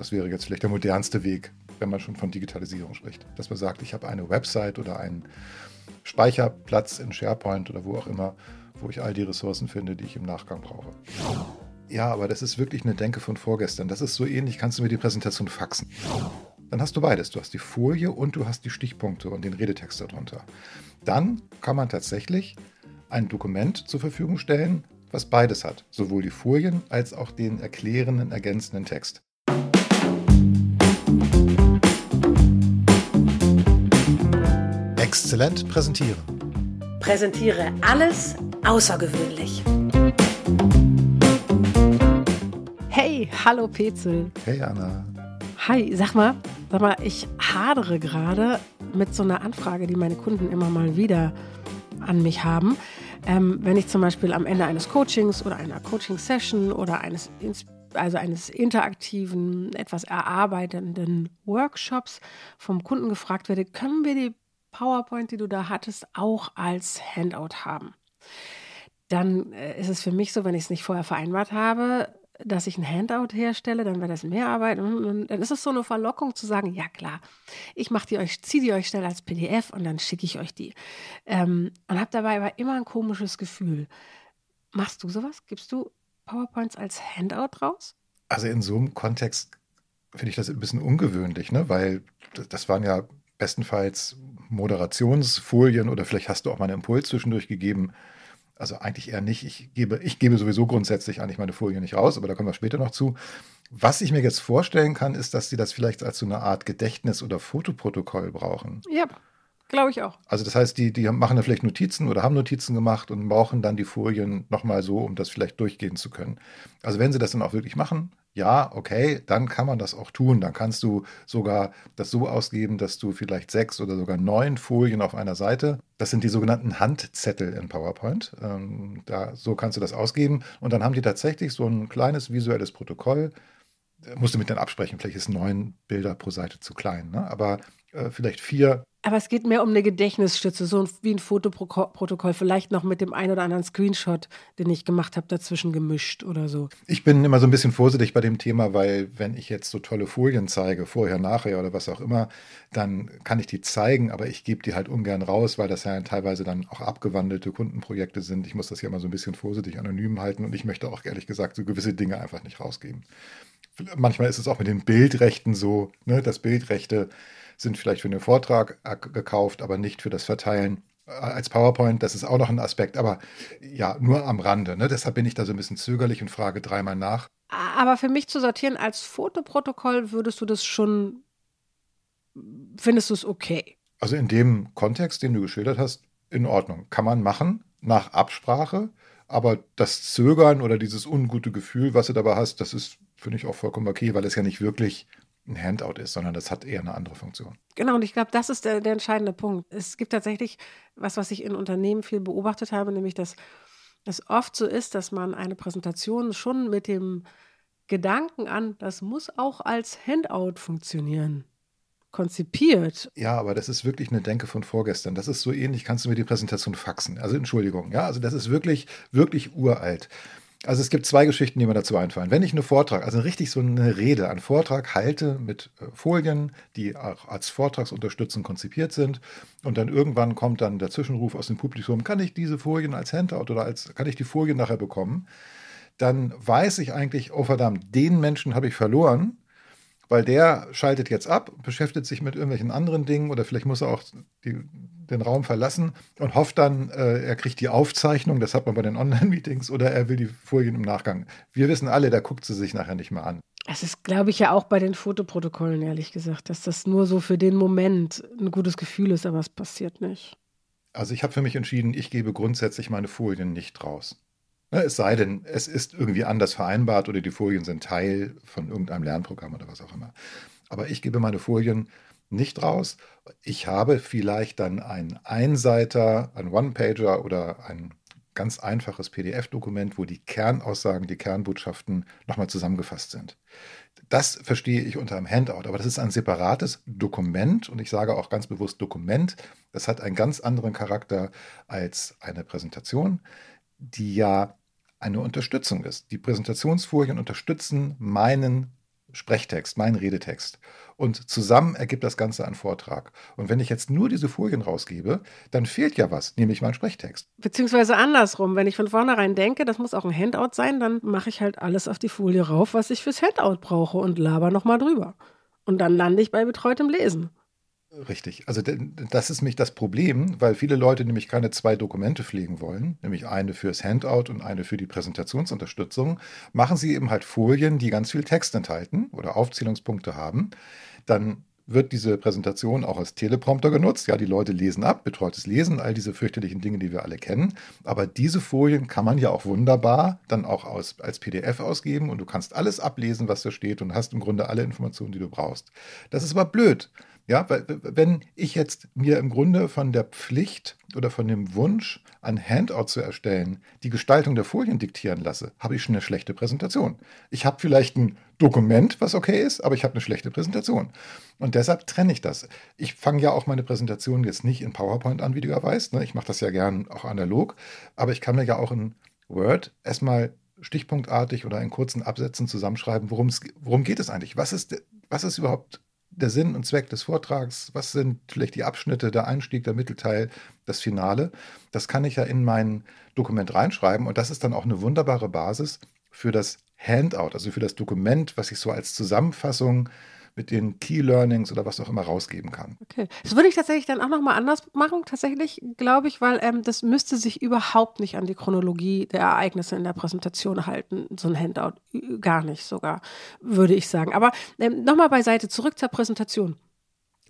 Das wäre jetzt vielleicht der modernste Weg, wenn man schon von Digitalisierung spricht. Dass man sagt, ich habe eine Website oder einen Speicherplatz in SharePoint oder wo auch immer, wo ich all die Ressourcen finde, die ich im Nachgang brauche. Ja, aber das ist wirklich eine Denke von vorgestern. Das ist so ähnlich, kannst du mir die Präsentation faxen. Dann hast du beides. Du hast die Folie und du hast die Stichpunkte und den Redetext darunter. Dann kann man tatsächlich ein Dokument zur Verfügung stellen, was beides hat. Sowohl die Folien als auch den erklärenden, ergänzenden Text. Exzellent präsentieren. Präsentiere alles außergewöhnlich. Hey, hallo Petzel. Hey Anna. Hi, sag mal, sag mal, ich hadere gerade mit so einer Anfrage, die meine Kunden immer mal wieder an mich haben. Ähm, wenn ich zum Beispiel am Ende eines Coachings oder einer Coaching-Session oder eines, also eines interaktiven, etwas erarbeitenden Workshops vom Kunden gefragt werde, können wir die PowerPoint, die du da hattest, auch als Handout haben? Dann äh, ist es für mich so, wenn ich es nicht vorher vereinbart habe, dass ich ein Handout herstelle, dann wäre das mehr Arbeit. Und dann ist es so eine Verlockung zu sagen, ja klar, ich mache die euch, ziehe die euch schnell als PDF und dann schicke ich euch die. Ähm, und habe dabei aber immer ein komisches Gefühl. Machst du sowas? Gibst du PowerPoints als Handout raus? Also in so einem Kontext finde ich das ein bisschen ungewöhnlich, ne? weil das waren ja bestenfalls Moderationsfolien oder vielleicht hast du auch mal einen Impuls zwischendurch gegeben also eigentlich eher nicht. Ich gebe, ich gebe sowieso grundsätzlich eigentlich meine Folie nicht raus, aber da kommen wir später noch zu. Was ich mir jetzt vorstellen kann, ist, dass sie das vielleicht als so eine Art Gedächtnis- oder Fotoprotokoll brauchen. Ja, glaube ich auch. Also das heißt, die, die machen da vielleicht Notizen oder haben Notizen gemacht und brauchen dann die Folien nochmal so, um das vielleicht durchgehen zu können. Also wenn sie das dann auch wirklich machen, ja, okay, dann kann man das auch tun. Dann kannst du sogar das so ausgeben, dass du vielleicht sechs oder sogar neun Folien auf einer Seite, das sind die sogenannten Handzettel in PowerPoint, ähm, da, so kannst du das ausgeben. Und dann haben die tatsächlich so ein kleines visuelles Protokoll. Musst du mit denen absprechen, vielleicht ist neun Bilder pro Seite zu klein, ne? aber äh, vielleicht vier aber es geht mehr um eine Gedächtnisstütze, so wie ein Fotoprotokoll, vielleicht noch mit dem einen oder anderen Screenshot, den ich gemacht habe, dazwischen gemischt oder so. Ich bin immer so ein bisschen vorsichtig bei dem Thema, weil wenn ich jetzt so tolle Folien zeige, vorher, nachher oder was auch immer, dann kann ich die zeigen, aber ich gebe die halt ungern raus, weil das ja teilweise dann auch abgewandelte Kundenprojekte sind. Ich muss das ja immer so ein bisschen vorsichtig anonym halten und ich möchte auch ehrlich gesagt so gewisse Dinge einfach nicht rausgeben. Manchmal ist es auch mit den Bildrechten so, ne, dass Bildrechte sind vielleicht für den Vortrag gekauft, aber nicht für das Verteilen äh, als PowerPoint. Das ist auch noch ein Aspekt, aber ja, nur am Rande. Ne? Deshalb bin ich da so ein bisschen zögerlich und frage dreimal nach. Aber für mich zu sortieren als Fotoprotokoll würdest du das schon, findest du es okay? Also in dem Kontext, den du geschildert hast, in Ordnung. Kann man machen, nach Absprache. Aber das Zögern oder dieses ungute Gefühl, was du dabei hast, das ist, finde ich, auch vollkommen okay, weil es ja nicht wirklich ein Handout ist, sondern das hat eher eine andere Funktion. Genau, und ich glaube, das ist der, der entscheidende Punkt. Es gibt tatsächlich was, was ich in Unternehmen viel beobachtet habe, nämlich dass es oft so ist, dass man eine Präsentation schon mit dem Gedanken an, das muss auch als Handout funktionieren, konzipiert. Ja, aber das ist wirklich eine Denke von vorgestern. Das ist so ähnlich, kannst du mir die Präsentation faxen. Also Entschuldigung, ja, also das ist wirklich, wirklich uralt. Also es gibt zwei Geschichten, die mir dazu einfallen. Wenn ich einen Vortrag, also richtig so eine Rede, einen Vortrag halte mit äh, Folien, die auch als Vortragsunterstützung konzipiert sind und dann irgendwann kommt dann der Zwischenruf aus dem Publikum, kann ich diese Folien als Handout oder als, kann ich die Folien nachher bekommen? Dann weiß ich eigentlich, oh verdammt, den Menschen habe ich verloren, weil der schaltet jetzt ab, beschäftigt sich mit irgendwelchen anderen Dingen oder vielleicht muss er auch die, den Raum verlassen und hofft dann, äh, er kriegt die Aufzeichnung, das hat man bei den Online-Meetings, oder er will die Folien im Nachgang. Wir wissen alle, der guckt sie sich nachher nicht mehr an. Es ist, glaube ich, ja auch bei den Fotoprotokollen, ehrlich gesagt, dass das nur so für den Moment ein gutes Gefühl ist, aber es passiert nicht. Also ich habe für mich entschieden, ich gebe grundsätzlich meine Folien nicht raus. Ne, es sei denn, es ist irgendwie anders vereinbart oder die Folien sind Teil von irgendeinem Lernprogramm oder was auch immer. Aber ich gebe meine Folien nicht raus. Ich habe vielleicht dann einen Einseiter, einen One-Pager oder ein ganz einfaches PDF-Dokument, wo die Kernaussagen, die Kernbotschaften nochmal zusammengefasst sind. Das verstehe ich unter einem Handout, aber das ist ein separates Dokument und ich sage auch ganz bewusst Dokument. Das hat einen ganz anderen Charakter als eine Präsentation, die ja eine Unterstützung ist. Die Präsentationsfolien unterstützen meinen Sprechtext, mein Redetext. Und zusammen ergibt das Ganze einen Vortrag. Und wenn ich jetzt nur diese Folien rausgebe, dann fehlt ja was, nämlich mein Sprechtext. Beziehungsweise andersrum, wenn ich von vornherein denke, das muss auch ein Handout sein, dann mache ich halt alles auf die Folie rauf, was ich fürs Handout brauche und laber nochmal drüber. Und dann lande ich bei betreutem Lesen. Richtig. Also das ist nämlich das Problem, weil viele Leute nämlich keine zwei Dokumente pflegen wollen, nämlich eine fürs Handout und eine für die Präsentationsunterstützung, machen sie eben halt Folien, die ganz viel Text enthalten oder Aufzählungspunkte haben. Dann wird diese Präsentation auch als Teleprompter genutzt. Ja, die Leute lesen ab, betreutes Lesen, all diese fürchterlichen Dinge, die wir alle kennen. Aber diese Folien kann man ja auch wunderbar dann auch aus, als PDF ausgeben und du kannst alles ablesen, was da steht und hast im Grunde alle Informationen, die du brauchst. Das ist aber blöd, ja, weil wenn ich jetzt mir im Grunde von der Pflicht oder von dem Wunsch, ein Handout zu erstellen, die Gestaltung der Folien diktieren lasse, habe ich schon eine schlechte Präsentation. Ich habe vielleicht ein Dokument, was okay ist, aber ich habe eine schlechte Präsentation. Und deshalb trenne ich das. Ich fange ja auch meine Präsentation jetzt nicht in PowerPoint an, wie du ja weißt. Ne? Ich mache das ja gern auch analog, aber ich kann mir ja auch in Word erstmal stichpunktartig oder in kurzen Absätzen zusammenschreiben, worum geht es eigentlich? Was ist, was ist überhaupt der Sinn und Zweck des Vortrags, was sind vielleicht die Abschnitte, der Einstieg, der Mittelteil, das Finale. Das kann ich ja in mein Dokument reinschreiben und das ist dann auch eine wunderbare Basis für das Handout, also für das Dokument, was ich so als Zusammenfassung mit den Key Learnings oder was auch immer rausgeben kann. Okay, das würde ich tatsächlich dann auch nochmal anders machen, tatsächlich, glaube ich, weil ähm, das müsste sich überhaupt nicht an die Chronologie der Ereignisse in der Präsentation halten, so ein Handout. Gar nicht sogar, würde ich sagen. Aber ähm, nochmal beiseite, zurück zur Präsentation.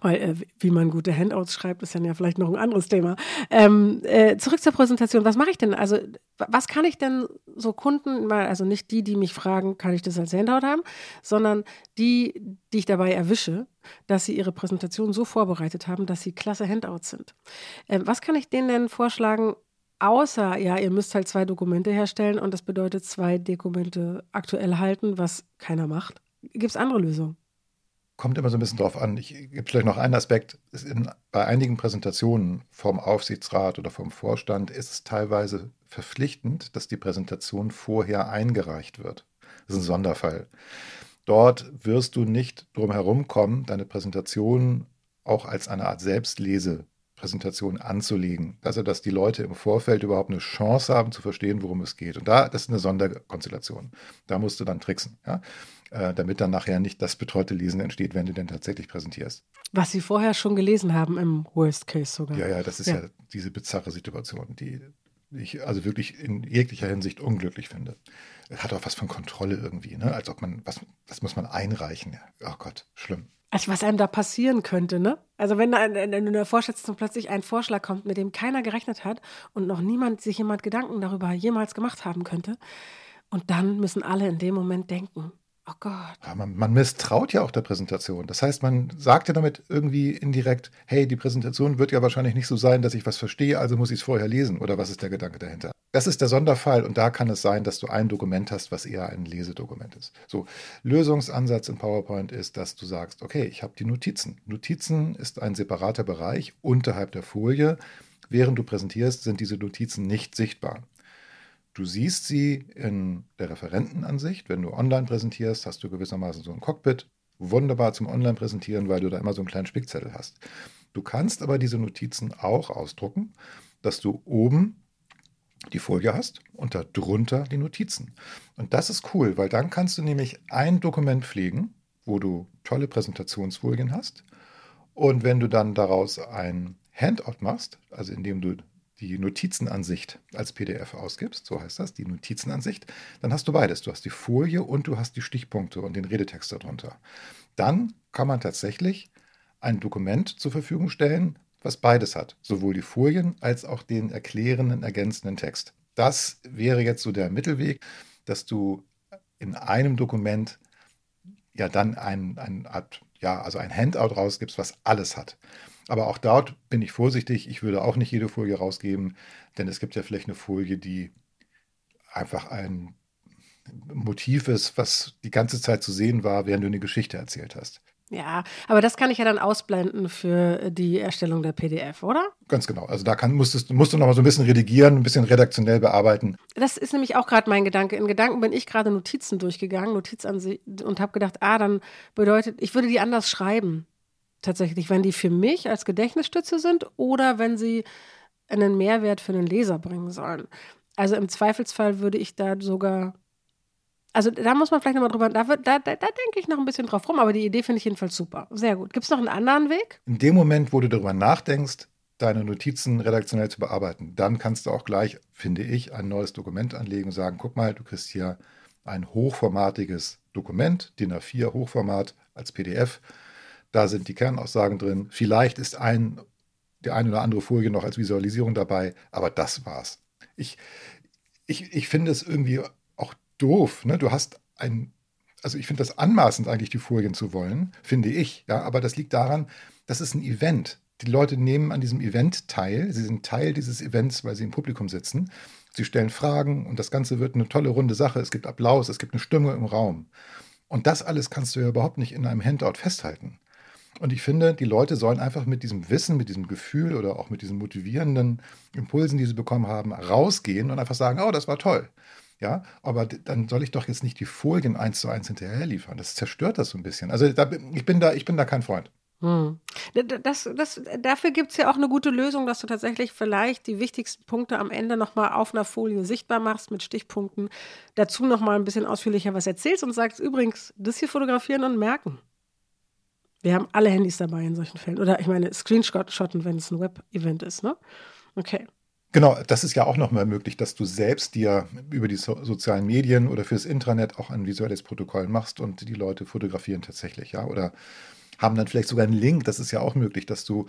Weil, äh, wie man gute Handouts schreibt, ist dann ja vielleicht noch ein anderes Thema. Ähm, äh, zurück zur Präsentation. Was mache ich denn? Also, was kann ich denn so Kunden, also nicht die, die mich fragen, kann ich das als Handout haben, sondern die, die ich dabei erwische, dass sie ihre Präsentation so vorbereitet haben, dass sie klasse Handouts sind. Ähm, was kann ich denen denn vorschlagen, außer, ja, ihr müsst halt zwei Dokumente herstellen und das bedeutet zwei Dokumente aktuell halten, was keiner macht? Gibt es andere Lösungen? Kommt immer so ein bisschen drauf an. Ich gebe vielleicht noch einen Aspekt. In, bei einigen Präsentationen vom Aufsichtsrat oder vom Vorstand ist es teilweise verpflichtend, dass die Präsentation vorher eingereicht wird. Das ist ein Sonderfall. Dort wirst du nicht drum herum kommen, deine Präsentation auch als eine Art Selbstlese Präsentation anzulegen. Also, dass die Leute im Vorfeld überhaupt eine Chance haben zu verstehen, worum es geht. Und da, das ist eine Sonderkonstellation. Da musst du dann tricksen, ja? Äh, damit dann nachher nicht das betreute Lesen entsteht, wenn du denn tatsächlich präsentierst. Was Sie vorher schon gelesen haben im Worst Case sogar. Ja, ja, das ist ja, ja diese bizarre Situation, die ich also wirklich in jeglicher Hinsicht unglücklich finde. Hat auch was von Kontrolle irgendwie, ne? Als ob man, was, das muss man einreichen. Oh Gott, schlimm. Also was einem da passieren könnte, ne? Also wenn da in der Vorstellung plötzlich ein Vorschlag kommt, mit dem keiner gerechnet hat und noch niemand sich jemand Gedanken darüber jemals gemacht haben könnte. Und dann müssen alle in dem Moment denken, Oh Gott. Ja, man, man, misstraut ja auch der Präsentation. Das heißt, man sagt ja damit irgendwie indirekt, hey, die Präsentation wird ja wahrscheinlich nicht so sein, dass ich was verstehe, also muss ich es vorher lesen. Oder was ist der Gedanke dahinter? Das ist der Sonderfall und da kann es sein, dass du ein Dokument hast, was eher ein Lesedokument ist. So, Lösungsansatz in PowerPoint ist, dass du sagst, okay, ich habe die Notizen. Notizen ist ein separater Bereich unterhalb der Folie. Während du präsentierst, sind diese Notizen nicht sichtbar. Du siehst sie in der Referentenansicht. Wenn du online präsentierst, hast du gewissermaßen so ein Cockpit. Wunderbar zum Online-Präsentieren, weil du da immer so einen kleinen Spickzettel hast. Du kannst aber diese Notizen auch ausdrucken, dass du oben die Folie hast und darunter die Notizen. Und das ist cool, weil dann kannst du nämlich ein Dokument pflegen, wo du tolle Präsentationsfolien hast. Und wenn du dann daraus ein Handout machst, also indem du die Notizenansicht als PDF ausgibst, so heißt das, die Notizenansicht, dann hast du beides. Du hast die Folie und du hast die Stichpunkte und den Redetext darunter. Dann kann man tatsächlich ein Dokument zur Verfügung stellen, was beides hat, sowohl die Folien als auch den erklärenden, ergänzenden Text. Das wäre jetzt so der Mittelweg, dass du in einem Dokument ja dann ein, ein ja, also ein Handout rausgibst, was alles hat. Aber auch dort bin ich vorsichtig. Ich würde auch nicht jede Folie rausgeben, denn es gibt ja vielleicht eine Folie, die einfach ein Motiv ist, was die ganze Zeit zu sehen war, während du eine Geschichte erzählt hast. Ja, aber das kann ich ja dann ausblenden für die Erstellung der PDF, oder? Ganz genau. Also da kann, musstest, musst du noch mal so ein bisschen redigieren, ein bisschen redaktionell bearbeiten. Das ist nämlich auch gerade mein Gedanke. In Gedanken bin ich gerade Notizen durchgegangen, Notizansicht und habe gedacht, ah, dann bedeutet, ich würde die anders schreiben. Tatsächlich, wenn die für mich als Gedächtnisstütze sind oder wenn sie einen Mehrwert für den Leser bringen sollen. Also im Zweifelsfall würde ich da sogar also da muss man vielleicht nochmal drüber, da, da, da, denke ich noch ein bisschen drauf rum, aber die Idee finde ich jedenfalls super. Sehr gut. Gibt es noch einen anderen Weg? In dem Moment, wo du darüber nachdenkst, deine Notizen redaktionell zu bearbeiten, dann kannst du auch gleich, finde ich, ein neues Dokument anlegen und sagen, guck mal, du kriegst hier ein hochformatiges Dokument, DIN A4 Hochformat als PDF. Da sind die Kernaussagen drin. Vielleicht ist ein, die eine oder andere Folie noch als Visualisierung dabei, aber das war's. Ich, ich, ich finde es irgendwie doof. Ne? Du hast ein, also ich finde das anmaßend eigentlich, die Folien zu wollen, finde ich. Ja, aber das liegt daran, das ist ein Event. Die Leute nehmen an diesem Event teil. Sie sind Teil dieses Events, weil sie im Publikum sitzen. Sie stellen Fragen und das Ganze wird eine tolle runde Sache. Es gibt Applaus, es gibt eine Stimme im Raum. Und das alles kannst du ja überhaupt nicht in einem Handout festhalten. Und ich finde, die Leute sollen einfach mit diesem Wissen, mit diesem Gefühl oder auch mit diesen motivierenden Impulsen, die sie bekommen haben, rausgehen und einfach sagen, oh, das war toll. Ja, aber dann soll ich doch jetzt nicht die Folien eins zu eins hinterher liefern. Das zerstört das so ein bisschen. Also da, ich, bin da, ich bin da kein Freund. Hm. Das, das, dafür gibt es ja auch eine gute Lösung, dass du tatsächlich vielleicht die wichtigsten Punkte am Ende nochmal auf einer Folie sichtbar machst mit Stichpunkten. Dazu nochmal ein bisschen ausführlicher was erzählst und sagst übrigens, das hier fotografieren und merken. Wir haben alle Handys dabei in solchen Fällen. Oder ich meine, Screenshotten, wenn es ein Web-Event ist. Ne? Okay. Genau, das ist ja auch nochmal möglich, dass du selbst dir über die so sozialen Medien oder fürs Intranet auch ein visuelles Protokoll machst und die Leute fotografieren tatsächlich, ja. Oder haben dann vielleicht sogar einen Link, das ist ja auch möglich, dass du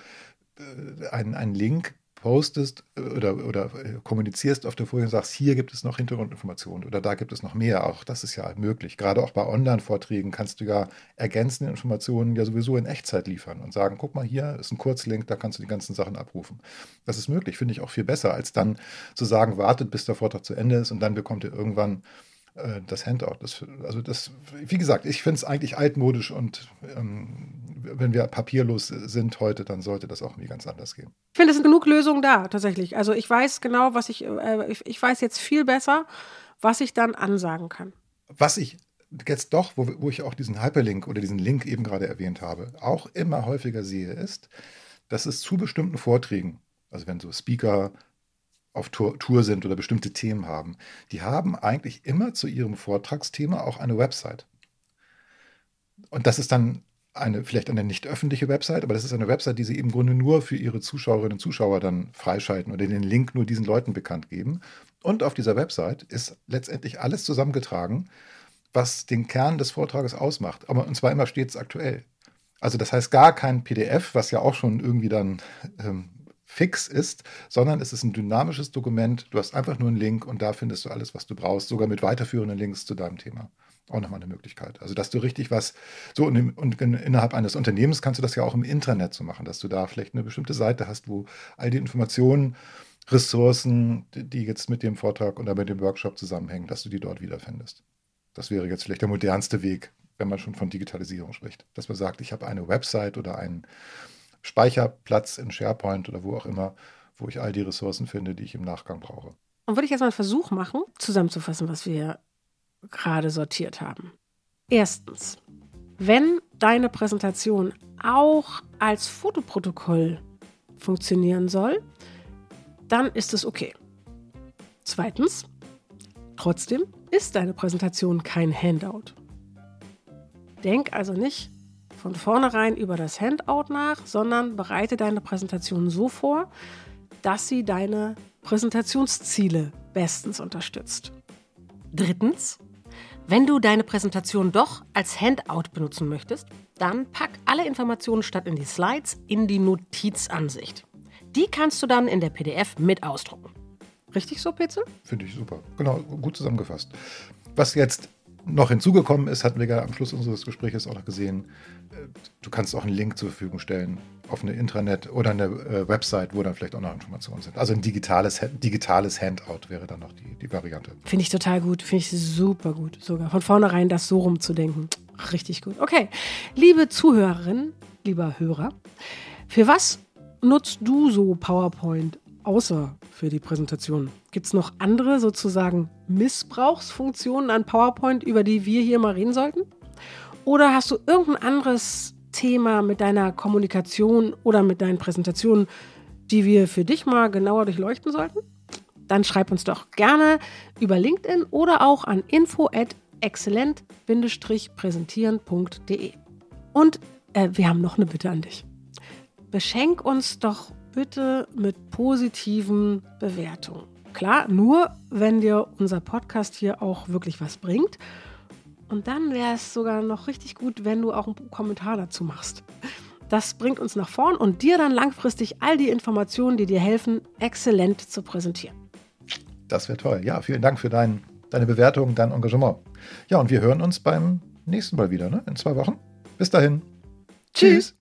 äh, einen, einen Link postest äh, oder, oder äh, kommunizierst auf der Folie und sagst, hier gibt es noch Hintergrundinformationen oder da gibt es noch mehr. Auch das ist ja möglich. Gerade auch bei Online-Vorträgen kannst du ja ergänzende Informationen ja sowieso in Echtzeit liefern und sagen, guck mal, hier ist ein Kurzlink, da kannst du die ganzen Sachen abrufen. Das ist möglich, finde ich auch viel besser, als dann zu sagen, wartet, bis der Vortrag zu Ende ist und dann bekommt ihr irgendwann äh, das Handout. Das, also das, wie gesagt, ich finde es eigentlich altmodisch und ähm, wenn wir papierlos sind heute, dann sollte das auch irgendwie ganz anders gehen. Ich finde, es sind genug Lösungen da, tatsächlich. Also ich weiß genau, was ich, äh, ich, ich weiß jetzt viel besser, was ich dann ansagen kann. Was ich jetzt doch, wo, wo ich auch diesen Hyperlink oder diesen Link eben gerade erwähnt habe, auch immer häufiger sehe, ist, dass es zu bestimmten Vorträgen, also wenn so Speaker auf Tour, Tour, sind oder bestimmte Themen haben, die haben eigentlich immer zu ihrem Vortragsthema auch eine Website. Und das ist dann eine, vielleicht eine nicht öffentliche Website, aber das ist eine Website, die sie im Grunde nur für ihre Zuschauerinnen und Zuschauer dann freischalten oder den Link nur diesen Leuten bekannt geben. Und auf dieser Website ist letztendlich alles zusammengetragen, was den Kern des Vortrages ausmacht. Aber und zwar immer stets aktuell. Also das heißt gar kein PDF, was ja auch schon irgendwie dann ähm, fix ist, sondern es ist ein dynamisches Dokument. Du hast einfach nur einen Link und da findest du alles, was du brauchst, sogar mit weiterführenden Links zu deinem Thema. Auch nochmal eine Möglichkeit. Also, dass du richtig was, so und, und innerhalb eines Unternehmens kannst du das ja auch im Internet so machen, dass du da vielleicht eine bestimmte Seite hast, wo all die Informationen, Ressourcen, die jetzt mit dem Vortrag oder mit dem Workshop zusammenhängen, dass du die dort wiederfindest. Das wäre jetzt vielleicht der modernste Weg, wenn man schon von Digitalisierung spricht. Dass man sagt, ich habe eine Website oder einen Speicherplatz in SharePoint oder wo auch immer, wo ich all die Ressourcen finde, die ich im Nachgang brauche. Und würde ich jetzt mal einen Versuch machen, zusammenzufassen, was wir gerade sortiert haben. Erstens, wenn deine Präsentation auch als Fotoprotokoll funktionieren soll, dann ist es okay. Zweitens, trotzdem ist deine Präsentation kein Handout. Denk also nicht von vornherein über das Handout nach, sondern bereite deine Präsentation so vor, dass sie deine Präsentationsziele bestens unterstützt. Drittens, wenn du deine Präsentation doch als Handout benutzen möchtest, dann pack alle Informationen statt in die Slides in die Notizansicht. Die kannst du dann in der PDF mit ausdrucken. Richtig so, Petzel? Finde ich super. Genau, gut zusammengefasst. Was jetzt noch hinzugekommen ist, hatten wir gerade am Schluss unseres Gesprächs auch noch gesehen, du kannst auch einen Link zur Verfügung stellen auf eine Intranet oder eine äh, Website, wo dann vielleicht auch noch Informationen sind. Also ein digitales, digitales Handout wäre dann noch die, die Variante. Finde ich total gut, finde ich super gut sogar. Von vornherein das so rumzudenken. Richtig gut. Okay, liebe Zuhörerin, lieber Hörer, für was nutzt du so PowerPoint außer für die Präsentation? Gibt es noch andere sozusagen Missbrauchsfunktionen an PowerPoint, über die wir hier mal reden sollten? Oder hast du irgendein anderes Thema mit deiner Kommunikation oder mit deinen Präsentationen, die wir für dich mal genauer durchleuchten sollten? Dann schreib uns doch gerne über LinkedIn oder auch an info at exzellent-präsentieren.de. Und äh, wir haben noch eine Bitte an dich. Beschenk uns doch bitte mit positiven Bewertungen. Klar, nur wenn dir unser Podcast hier auch wirklich was bringt. Und dann wäre es sogar noch richtig gut, wenn du auch einen Kommentar dazu machst. Das bringt uns nach vorn und dir dann langfristig all die Informationen, die dir helfen, exzellent zu präsentieren. Das wäre toll. Ja, vielen Dank für dein, deine Bewertung, dein Engagement. Ja, und wir hören uns beim nächsten Mal wieder, ne? in zwei Wochen. Bis dahin. Tschüss. Hey,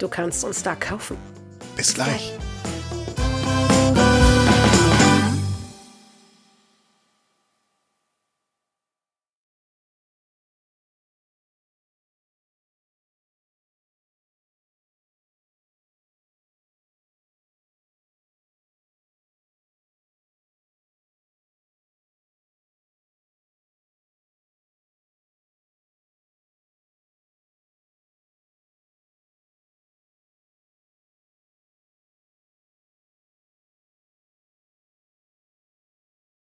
Du kannst uns da kaufen. Bis gleich. gleich.